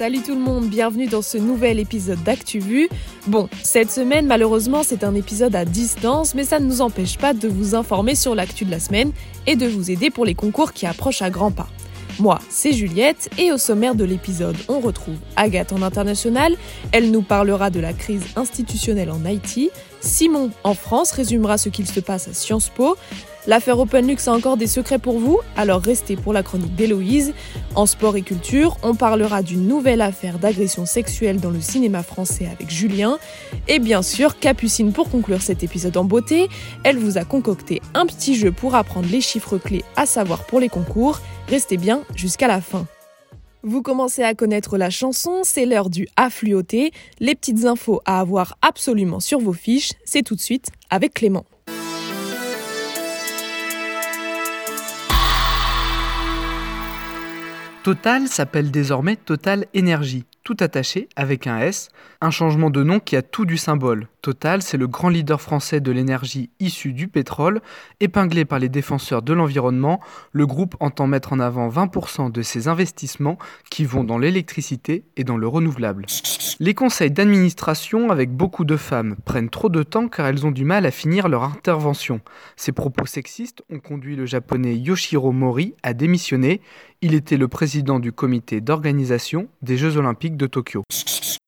Salut tout le monde, bienvenue dans ce nouvel épisode d'ActuVu. Bon, cette semaine malheureusement c'est un épisode à distance, mais ça ne nous empêche pas de vous informer sur l'actu de la semaine et de vous aider pour les concours qui approchent à grands pas. Moi, c'est Juliette et au sommaire de l'épisode, on retrouve Agathe en international. Elle nous parlera de la crise institutionnelle en Haïti. Simon en France résumera ce qu'il se passe à Sciences Po. L'affaire OpenLux a encore des secrets pour vous, alors restez pour la chronique d'Héloïse. En sport et culture, on parlera d'une nouvelle affaire d'agression sexuelle dans le cinéma français avec Julien. Et bien sûr, Capucine pour conclure cet épisode en beauté, elle vous a concocté un petit jeu pour apprendre les chiffres clés à savoir pour les concours. Restez bien jusqu'à la fin. Vous commencez à connaître la chanson, c'est l'heure du affluoté. Les petites infos à avoir absolument sur vos fiches, c'est tout de suite avec Clément. Total s'appelle désormais Total Énergie, tout attaché avec un S, un changement de nom qui a tout du symbole. Total, c'est le grand leader français de l'énergie issue du pétrole. Épinglé par les défenseurs de l'environnement, le groupe entend mettre en avant 20% de ses investissements qui vont dans l'électricité et dans le renouvelable. Les conseils d'administration, avec beaucoup de femmes, prennent trop de temps car elles ont du mal à finir leur intervention. Ces propos sexistes ont conduit le japonais Yoshiro Mori à démissionner. Il était le président du comité d'organisation des Jeux olympiques de Tokyo.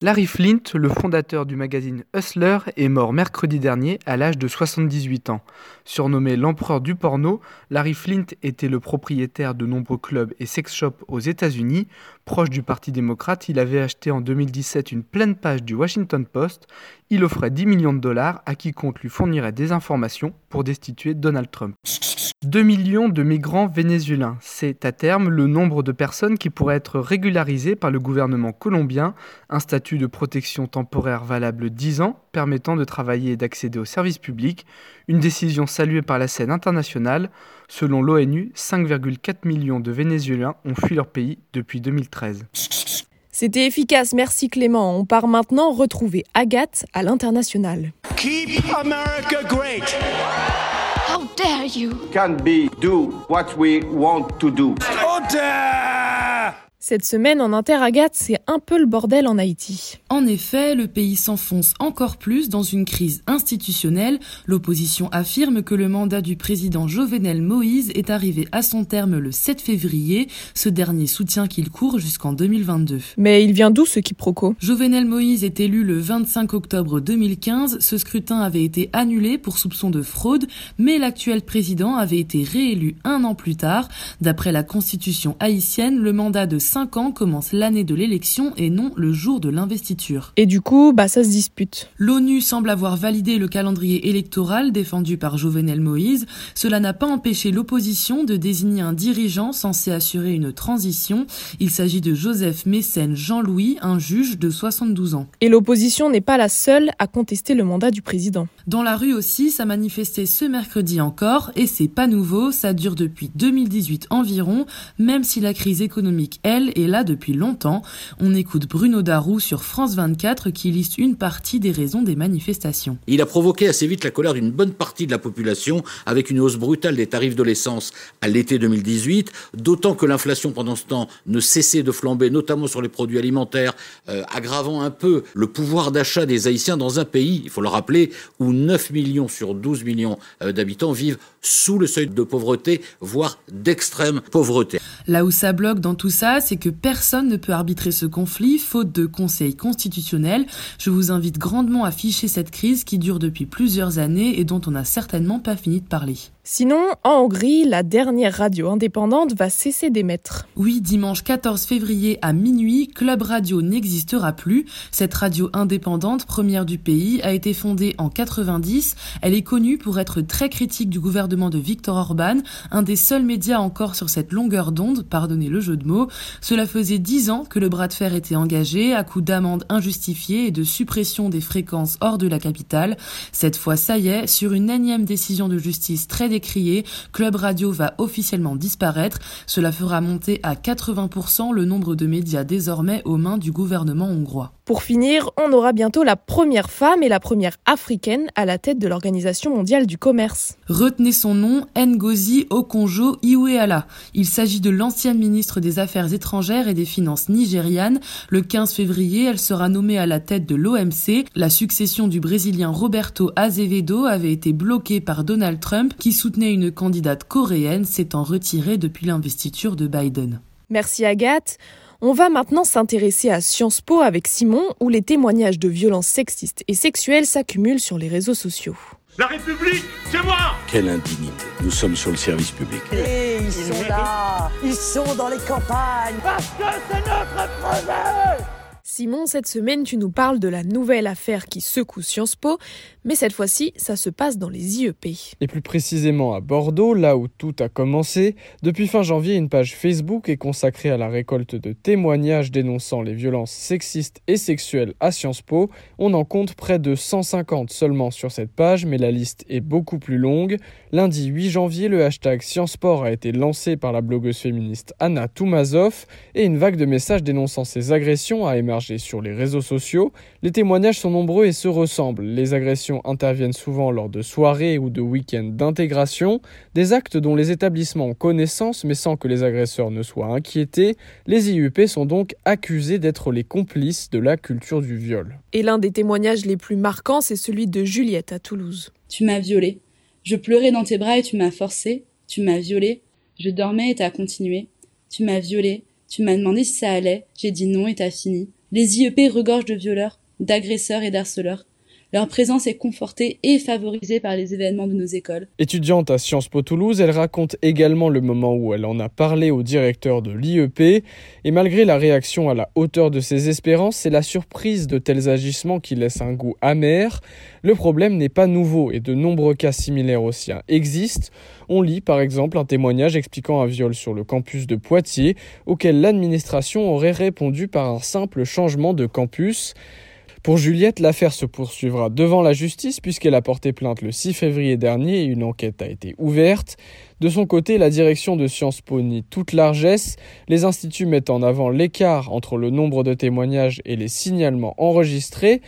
Larry Flint, le fondateur du magazine Hustler, est mort mercredi dernier à l'âge de 78 ans. Surnommé l'empereur du porno, Larry Flint était le propriétaire de nombreux clubs et sex shops aux États-Unis. Proche du Parti démocrate, il avait acheté en 2017 une pleine page du Washington Post. Il offrait 10 millions de dollars à quiconque lui fournirait des informations pour destituer Donald Trump. 2 millions de migrants vénézuéliens, c'est à terme le nombre de personnes qui pourraient être régularisées par le gouvernement colombien, un statut de protection temporaire valable 10 ans permettant de travailler et d'accéder aux services publics, une décision saluée par la scène internationale. Selon l'ONU, 5,4 millions de Vénézuéliens ont fui leur pays depuis 2013. C'était efficace, merci Clément. On part maintenant retrouver Agathe à l'international. Keep America great. How dare you? can be do what we want to do. Order! Cette semaine en Inter Agathe, c'est un peu le bordel en Haïti. En effet, le pays s'enfonce encore plus dans une crise institutionnelle. L'opposition affirme que le mandat du président Jovenel Moïse est arrivé à son terme le 7 février. Ce dernier soutient qu'il court jusqu'en 2022. Mais il vient d'où ce quiproquo? Jovenel Moïse est élu le 25 octobre 2015. Ce scrutin avait été annulé pour soupçon de fraude, mais l'actuel président avait été réélu un an plus tard. D'après la constitution haïtienne, le mandat de 5 ans commence l'année de l'élection et non le jour de l'investiture. Et du coup, bah ça se dispute. L'ONU semble avoir validé le calendrier électoral défendu par Jovenel Moïse. Cela n'a pas empêché l'opposition de désigner un dirigeant censé assurer une transition. Il s'agit de Joseph Mécène Jean-Louis, un juge de 72 ans. Et l'opposition n'est pas la seule à contester le mandat du président. Dans la rue aussi, ça manifestait ce mercredi encore, et c'est pas nouveau, ça dure depuis 2018 environ, même si la crise économique, elle, est là depuis longtemps. On écoute Bruno Darou sur France 24 qui liste une partie des raisons des manifestations. Il a provoqué assez vite la colère d'une bonne partie de la population avec une hausse brutale des tarifs de l'essence à l'été 2018, d'autant que l'inflation pendant ce temps ne cessait de flamber, notamment sur les produits alimentaires, euh, aggravant un peu le pouvoir d'achat des Haïtiens dans un pays, il faut le rappeler, où 9 millions sur 12 millions euh, d'habitants vivent sous le seuil de pauvreté, voire d'extrême pauvreté. Là où ça bloque dans tout ça, c'est que personne ne peut arbitrer ce conflit, faute de conseil constitutionnel. Je vous invite grandement à ficher cette crise qui dure depuis plusieurs années et dont on n'a certainement pas fini de parler. Sinon, en Hongrie, la dernière radio indépendante va cesser d'émettre. Oui, dimanche 14 février à minuit, Club Radio n'existera plus. Cette radio indépendante, première du pays, a été fondée en 90. Elle est connue pour être très critique du gouvernement de Viktor Orban, un des seuls médias encore sur cette longueur d'onde, pardonnez le jeu de mots. Cela faisait dix ans que le bras de fer était engagé, à coup d'amendes injustifiées et de suppression des fréquences hors de la capitale. Cette fois, ça y est, sur une énième décision de justice très décrié. Club Radio va officiellement disparaître. Cela fera monter à 80% le nombre de médias désormais aux mains du gouvernement hongrois. Pour finir, on aura bientôt la première femme et la première africaine à la tête de l'Organisation mondiale du commerce. Retenez son nom, Ngozi Okonjo-Iweala. Il s'agit de l'ancienne ministre des Affaires étrangères et des Finances nigériane. Le 15 février, elle sera nommée à la tête de l'OMC. La succession du Brésilien Roberto Azevedo avait été bloquée par Donald Trump, qui soutenait une candidate coréenne s'étant retirée depuis l'investiture de Biden. Merci Agathe. On va maintenant s'intéresser à Sciences Po avec Simon, où les témoignages de violences sexistes et sexuelles s'accumulent sur les réseaux sociaux. La République, c'est moi Quelle indignité. Nous sommes sur le service public. Et ils sont là, ils sont dans les campagnes. Parce que c'est notre projet Simon, cette semaine, tu nous parles de la nouvelle affaire qui secoue Sciences Po, mais cette fois-ci, ça se passe dans les IEP. Et plus précisément à Bordeaux, là où tout a commencé. Depuis fin janvier, une page Facebook est consacrée à la récolte de témoignages dénonçant les violences sexistes et sexuelles à Sciences Po. On en compte près de 150 seulement sur cette page, mais la liste est beaucoup plus longue. Lundi 8 janvier, le hashtag Sciences a été lancé par la blogueuse féministe Anna Toumazov et une vague de messages dénonçant ces agressions a émergé sur les réseaux sociaux. Les témoignages sont nombreux et se ressemblent. Les agressions interviennent souvent lors de soirées ou de week-ends d'intégration, des actes dont les établissements ont connaissance mais sans que les agresseurs ne soient inquiétés. Les IUP sont donc accusés d'être les complices de la culture du viol. Et l'un des témoignages les plus marquants, c'est celui de Juliette à Toulouse. Tu m'as violée. Je pleurais dans tes bras et tu m'as forcé. Tu m'as violée. Je dormais et t'as continué. Tu m'as violée. Tu m'as demandé si ça allait. J'ai dit non et t'as fini. Les IEP regorgent de violeurs, d'agresseurs et d'harceleurs. Leur présence est confortée et favorisée par les événements de nos écoles. Étudiante à Sciences Po Toulouse, elle raconte également le moment où elle en a parlé au directeur de l'IEP. Et malgré la réaction à la hauteur de ses espérances, c'est la surprise de tels agissements qui laissent un goût amer. Le problème n'est pas nouveau et de nombreux cas similaires aussi existent. On lit par exemple un témoignage expliquant un viol sur le campus de Poitiers auquel l'administration aurait répondu par un simple changement de campus. Pour Juliette, l'affaire se poursuivra devant la justice puisqu'elle a porté plainte le 6 février dernier et une enquête a été ouverte. De son côté, la direction de Sciences Po nie toute largesse. Les instituts mettent en avant l'écart entre le nombre de témoignages et les signalements enregistrés.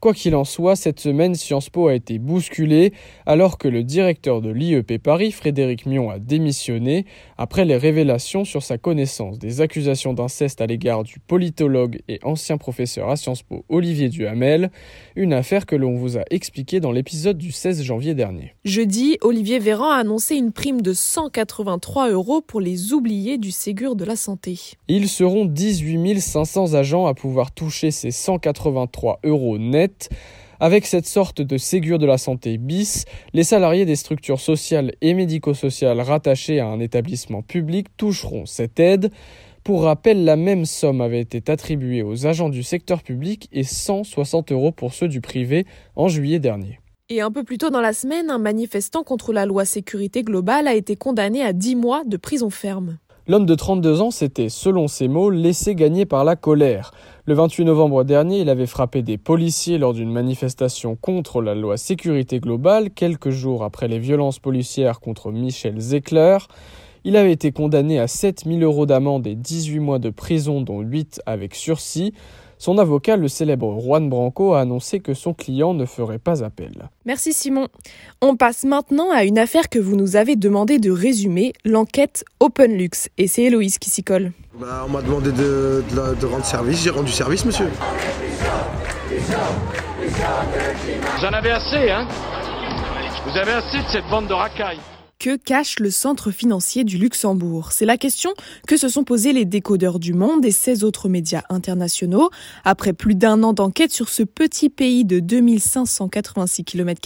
Quoi qu'il en soit, cette semaine, Sciences Po a été bousculée alors que le directeur de l'IEP Paris, Frédéric Mion, a démissionné après les révélations sur sa connaissance des accusations d'inceste à l'égard du politologue et ancien professeur à Sciences Po Olivier Duhamel, une affaire que l'on vous a expliquée dans l'épisode du 16 janvier dernier. Jeudi, Olivier Véran a annoncé une prime de 183 euros pour les oubliés du Ségur de la Santé. Ils seront 18 500 agents à pouvoir toucher ces 183 euros nets avec cette sorte de Ségur de la santé bis, les salariés des structures sociales et médico-sociales rattachées à un établissement public toucheront cette aide. Pour rappel, la même somme avait été attribuée aux agents du secteur public et 160 euros pour ceux du privé en juillet dernier. Et un peu plus tôt dans la semaine, un manifestant contre la loi sécurité globale a été condamné à 10 mois de prison ferme. L'homme de 32 ans s'était, selon ses mots, laissé gagner par la colère. Le 28 novembre dernier, il avait frappé des policiers lors d'une manifestation contre la loi sécurité globale, quelques jours après les violences policières contre Michel Zecler. Il avait été condamné à 7000 euros d'amende et 18 mois de prison, dont 8 avec sursis. Son avocat, le célèbre Juan Branco, a annoncé que son client ne ferait pas appel. Merci Simon. On passe maintenant à une affaire que vous nous avez demandé de résumer, l'enquête OpenLux. Et c'est Héloïse qui s'y colle. Bah, on m'a demandé de, de rendre service, j'ai rendu service monsieur. Vous en avez assez, hein? Vous avez assez de cette bande de racailles que cache le centre financier du Luxembourg C'est la question que se sont posées les décodeurs du monde et 16 autres médias internationaux. Après plus d'un an d'enquête sur ce petit pays de 2586 km,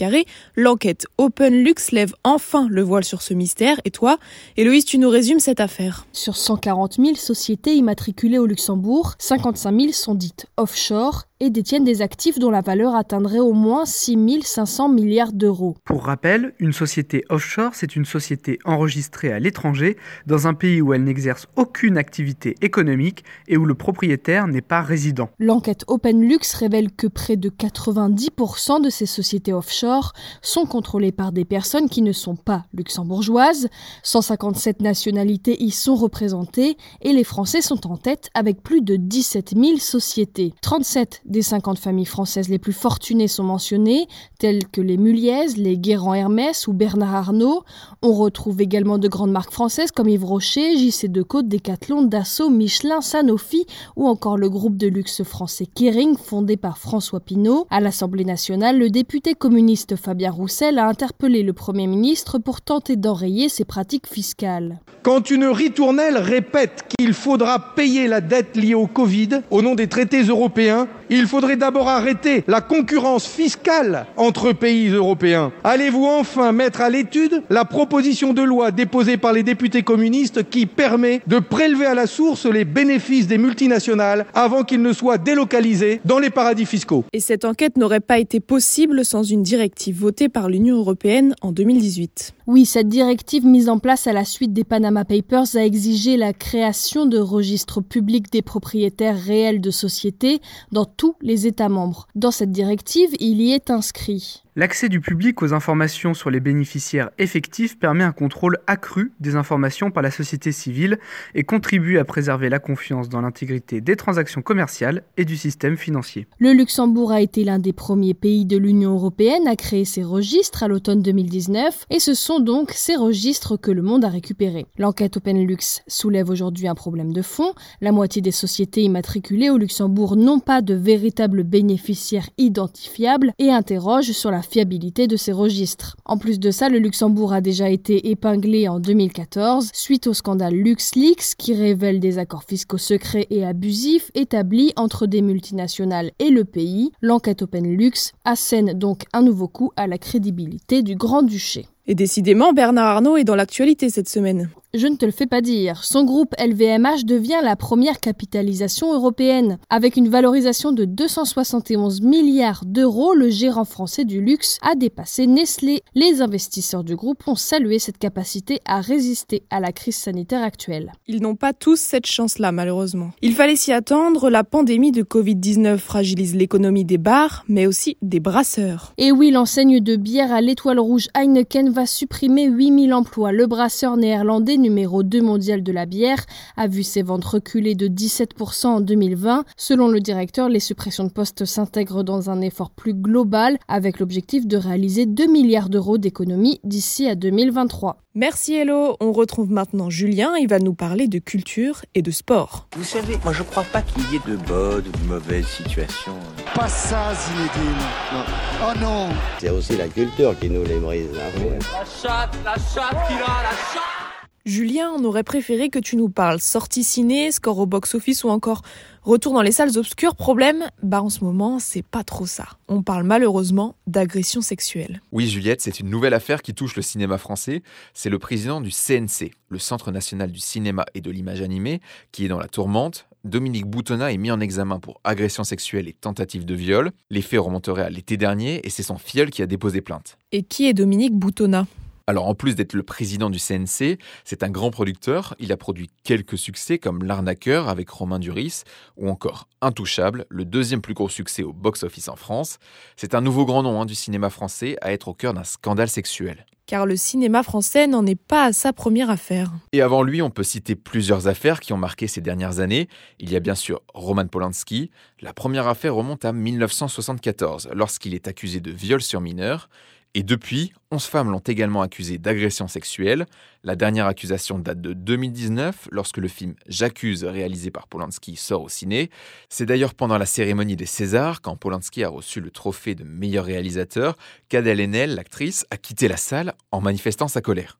l'enquête Open Lux lève enfin le voile sur ce mystère. Et toi, Héloïse, tu nous résumes cette affaire Sur 140 000 sociétés immatriculées au Luxembourg, 55 000 sont dites offshore et détiennent des actifs dont la valeur atteindrait au moins 6 500 milliards d'euros. Pour rappel, une société offshore, c'est une société enregistrée à l'étranger, dans un pays où elle n'exerce aucune activité économique et où le propriétaire n'est pas résident. L'enquête OpenLux révèle que près de 90% de ces sociétés offshore sont contrôlées par des personnes qui ne sont pas luxembourgeoises. 157 nationalités y sont représentées et les Français sont en tête avec plus de 17 000 sociétés. 37 des 50 familles françaises les plus fortunées sont mentionnées, telles que les Muliez, les Guérand Hermès ou Bernard Arnault. On retrouve également de grandes marques françaises comme Yves Rocher, JC Decaux, Decathlon, Dassault, Michelin, Sanofi ou encore le groupe de luxe français Kering fondé par François Pinault. À l'Assemblée nationale, le député communiste Fabien Roussel a interpellé le Premier ministre pour tenter d'enrayer ces pratiques fiscales. Quand une ritournelle répète qu'il faudra payer la dette liée au Covid au nom des traités européens, il faudrait d'abord arrêter la concurrence fiscale entre pays européens. Allez-vous enfin mettre à l'étude la proposition de loi déposée par les députés communistes qui permet de prélever à la source les bénéfices des multinationales avant qu'ils ne soient délocalisés dans les paradis fiscaux? Et cette enquête n'aurait pas été possible sans une directive votée par l'Union européenne en 2018. Oui, cette directive mise en place à la suite des Panama Papers a exigé la création de registres publics des propriétaires réels de sociétés dans tous les États membres. Dans cette directive, il y est inscrit L'accès du public aux informations sur les bénéficiaires effectifs permet un contrôle accru des informations par la société civile et contribue à préserver la confiance dans l'intégrité des transactions commerciales et du système financier. Le Luxembourg a été l'un des premiers pays de l'Union européenne à créer ces registres à l'automne 2019 et ce sont donc ces registres que le monde a récupérés. L'enquête OpenLux soulève aujourd'hui un problème de fond. La moitié des sociétés immatriculées au Luxembourg n'ont pas de véritables bénéficiaires identifiables et interroge sur la fiabilité de ces registres. En plus de ça, le Luxembourg a déjà été épinglé en 2014 suite au scandale LuxLeaks qui révèle des accords fiscaux secrets et abusifs établis entre des multinationales et le pays. L'enquête OpenLux assène donc un nouveau coup à la crédibilité du Grand-Duché. Et décidément, Bernard Arnault est dans l'actualité cette semaine. Je ne te le fais pas dire. Son groupe LVMH devient la première capitalisation européenne. Avec une valorisation de 271 milliards d'euros, le gérant français du luxe a dépassé Nestlé. Les investisseurs du groupe ont salué cette capacité à résister à la crise sanitaire actuelle. Ils n'ont pas tous cette chance-là, malheureusement. Il fallait s'y attendre, la pandémie de Covid-19 fragilise l'économie des bars, mais aussi des brasseurs. Et oui, l'enseigne de bière à l'étoile rouge Heineken va supprimer 8000 emplois. Le brasseur néerlandais numéro 2 mondial de la bière, a vu ses ventes reculer de 17% en 2020. Selon le directeur, les suppressions de postes s'intègrent dans un effort plus global avec l'objectif de réaliser 2 milliards d'euros d'économies d'ici à 2023. Merci Hello, on retrouve maintenant Julien, il va nous parler de culture et de sport. Vous savez, moi je crois pas qu'il y ait de bonnes ou de mauvaises situations. Pas ça Zinedine, non. Oh non C'est aussi la culture qui nous les brise. Hein. La chatte, la chatte qui a la chatte Julien, on aurait préféré que tu nous parles sortie ciné, score au box-office ou encore retour dans les salles obscures. Problème, bah en ce moment, c'est pas trop ça. On parle malheureusement d'agression sexuelle. Oui, Juliette, c'est une nouvelle affaire qui touche le cinéma français. C'est le président du CNC, le Centre national du cinéma et de l'image animée, qui est dans la tourmente. Dominique Boutonnat est mis en examen pour agression sexuelle et tentative de viol. Les faits remonteraient à l'été dernier et c'est son filleul qui a déposé plainte. Et qui est Dominique Boutonnat? Alors en plus d'être le président du CNC, c'est un grand producteur. Il a produit quelques succès comme L'arnaqueur avec Romain Duris ou encore Intouchable, le deuxième plus gros succès au box-office en France. C'est un nouveau grand nom hein, du cinéma français à être au cœur d'un scandale sexuel. Car le cinéma français n'en est pas à sa première affaire. Et avant lui, on peut citer plusieurs affaires qui ont marqué ces dernières années. Il y a bien sûr Roman Polanski. La première affaire remonte à 1974, lorsqu'il est accusé de viol sur mineur. Et depuis, 11 femmes l'ont également accusé d'agression sexuelle. La dernière accusation date de 2019, lorsque le film J'accuse, réalisé par Polanski, sort au ciné. C'est d'ailleurs pendant la cérémonie des Césars, quand Polanski a reçu le trophée de meilleur réalisateur, qu'Adèle Haenel, l'actrice, a quitté la salle en manifestant sa colère.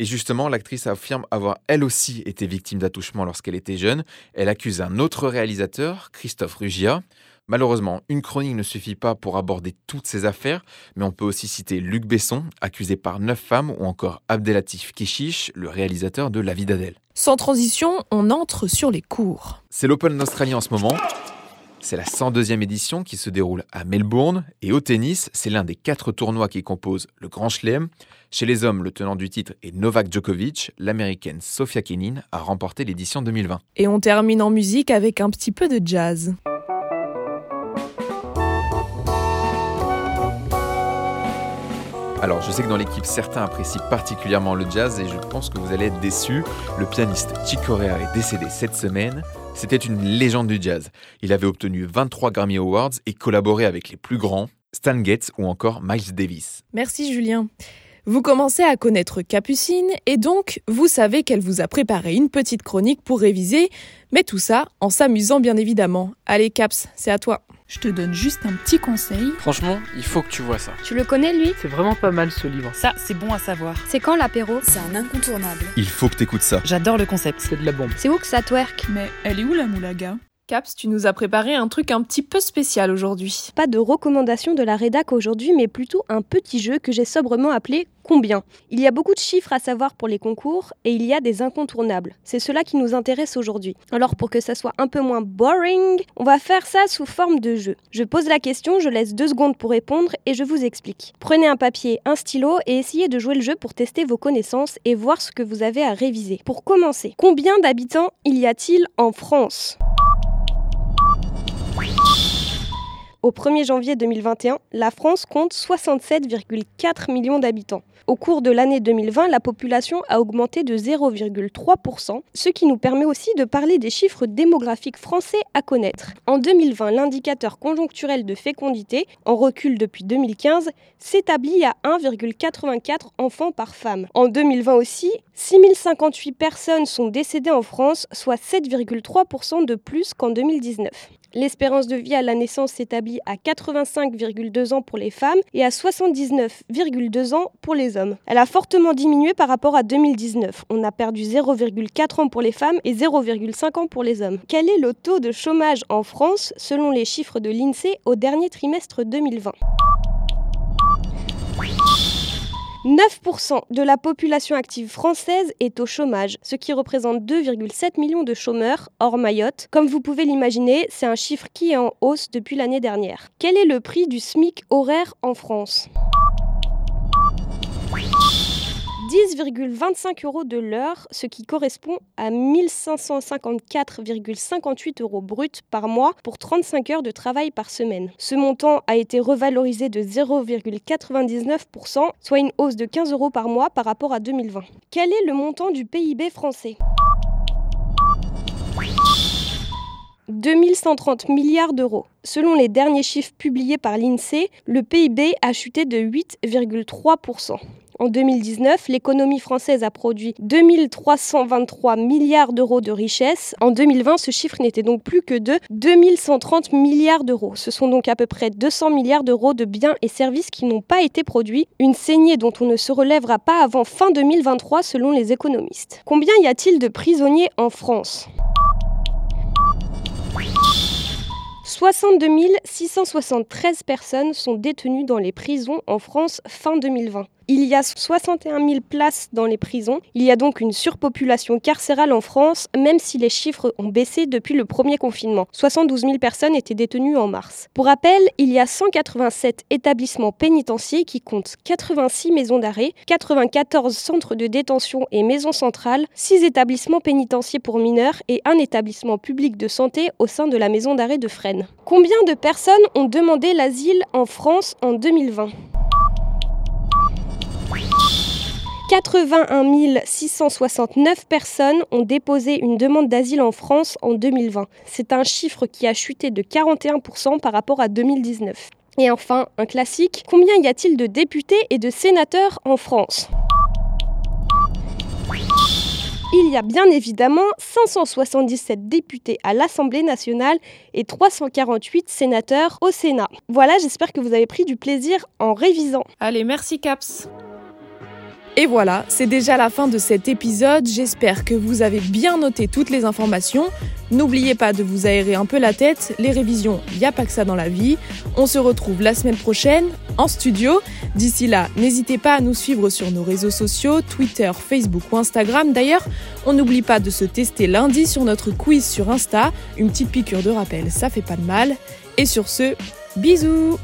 Et justement, l'actrice affirme avoir elle aussi été victime d'attouchement lorsqu'elle était jeune. Elle accuse un autre réalisateur, Christophe Rugia. Malheureusement, une chronique ne suffit pas pour aborder toutes ces affaires, mais on peut aussi citer Luc Besson, accusé par neuf femmes, ou encore Abdelatif Keshish, le réalisateur de La vie d'Adèle. Sans transition, on entre sur les cours. C'est l'Open d'Australie en ce moment. C'est la 102e édition qui se déroule à Melbourne. Et au tennis, c'est l'un des quatre tournois qui composent le Grand Chelem. Chez les hommes, le tenant du titre est Novak Djokovic. L'américaine Sofia Kenin a remporté l'édition 2020. Et on termine en musique avec un petit peu de jazz. Alors, je sais que dans l'équipe, certains apprécient particulièrement le jazz et je pense que vous allez être déçus. Le pianiste Chick Corea est décédé cette semaine. C'était une légende du jazz. Il avait obtenu 23 Grammy Awards et collaboré avec les plus grands, Stan Getz ou encore Miles Davis. Merci Julien. Vous commencez à connaître Capucine et donc vous savez qu'elle vous a préparé une petite chronique pour réviser, mais tout ça en s'amusant bien évidemment. Allez Caps, c'est à toi. Je te donne juste un petit conseil. Franchement, il faut que tu vois ça. Tu le connais lui? C'est vraiment pas mal ce livre. Ça, c'est bon à savoir. C'est quand l'apéro? C'est un incontournable. Il faut que t'écoutes ça. J'adore le concept. C'est de la bombe. C'est où que ça twerk? Mais elle est où la moulaga? Caps, tu nous as préparé un truc un petit peu spécial aujourd'hui. Pas de recommandation de la rédac aujourd'hui, mais plutôt un petit jeu que j'ai sobrement appelé Combien Il y a beaucoup de chiffres à savoir pour les concours et il y a des incontournables. C'est cela qui nous intéresse aujourd'hui. Alors pour que ça soit un peu moins boring, on va faire ça sous forme de jeu. Je pose la question, je laisse deux secondes pour répondre et je vous explique. Prenez un papier, un stylo et essayez de jouer le jeu pour tester vos connaissances et voir ce que vous avez à réviser. Pour commencer, combien d'habitants il y a-t-il en France? Au 1er janvier 2021, la France compte 67,4 millions d'habitants. Au cours de l'année 2020, la population a augmenté de 0,3%, ce qui nous permet aussi de parler des chiffres démographiques français à connaître. En 2020, l'indicateur conjoncturel de fécondité, en recul depuis 2015, s'établit à 1,84 enfants par femme. En 2020 aussi, 6058 personnes sont décédées en France, soit 7,3% de plus qu'en 2019. L'espérance de vie à la naissance s'établit à 85,2 ans pour les femmes et à 79,2 ans pour les hommes. Elle a fortement diminué par rapport à 2019. On a perdu 0,4 ans pour les femmes et 0,5 ans pour les hommes. Quel est le taux de chômage en France selon les chiffres de l'INSEE au dernier trimestre 2020 9% de la population active française est au chômage, ce qui représente 2,7 millions de chômeurs hors Mayotte. Comme vous pouvez l'imaginer, c'est un chiffre qui est en hausse depuis l'année dernière. Quel est le prix du SMIC horaire en France? 10,25 euros de l'heure, ce qui correspond à 1554,58 euros bruts par mois pour 35 heures de travail par semaine. Ce montant a été revalorisé de 0,99%, soit une hausse de 15 euros par mois par rapport à 2020. Quel est le montant du PIB français? 2130 milliards d'euros. Selon les derniers chiffres publiés par l'INSEE, le PIB a chuté de 8,3%. En 2019, l'économie française a produit 2323 milliards d'euros de richesse. En 2020, ce chiffre n'était donc plus que de 2130 milliards d'euros. Ce sont donc à peu près 200 milliards d'euros de biens et services qui n'ont pas été produits, une saignée dont on ne se relèvera pas avant fin 2023 selon les économistes. Combien y a-t-il de prisonniers en France? 62 673 personnes sont détenues dans les prisons en France fin 2020. Il y a 61 000 places dans les prisons. Il y a donc une surpopulation carcérale en France, même si les chiffres ont baissé depuis le premier confinement. 72 000 personnes étaient détenues en mars. Pour rappel, il y a 187 établissements pénitentiaires qui comptent 86 maisons d'arrêt, 94 centres de détention et maisons centrales, 6 établissements pénitentiaires pour mineurs et un établissement public de santé au sein de la maison d'arrêt de Fresnes. Combien de personnes ont demandé l'asile en France en 2020 81 669 personnes ont déposé une demande d'asile en France en 2020. C'est un chiffre qui a chuté de 41% par rapport à 2019. Et enfin, un classique, combien y a-t-il de députés et de sénateurs en France? Il y a bien évidemment 577 députés à l'Assemblée nationale et 348 sénateurs au Sénat. Voilà, j'espère que vous avez pris du plaisir en révisant. Allez, merci Caps. Et voilà, c'est déjà la fin de cet épisode. J'espère que vous avez bien noté toutes les informations. N'oubliez pas de vous aérer un peu la tête. Les révisions, il n'y a pas que ça dans la vie. On se retrouve la semaine prochaine en studio. D'ici là, n'hésitez pas à nous suivre sur nos réseaux sociaux, Twitter, Facebook ou Instagram. D'ailleurs, on n'oublie pas de se tester lundi sur notre quiz sur Insta. Une petite piqûre de rappel, ça fait pas de mal. Et sur ce, bisous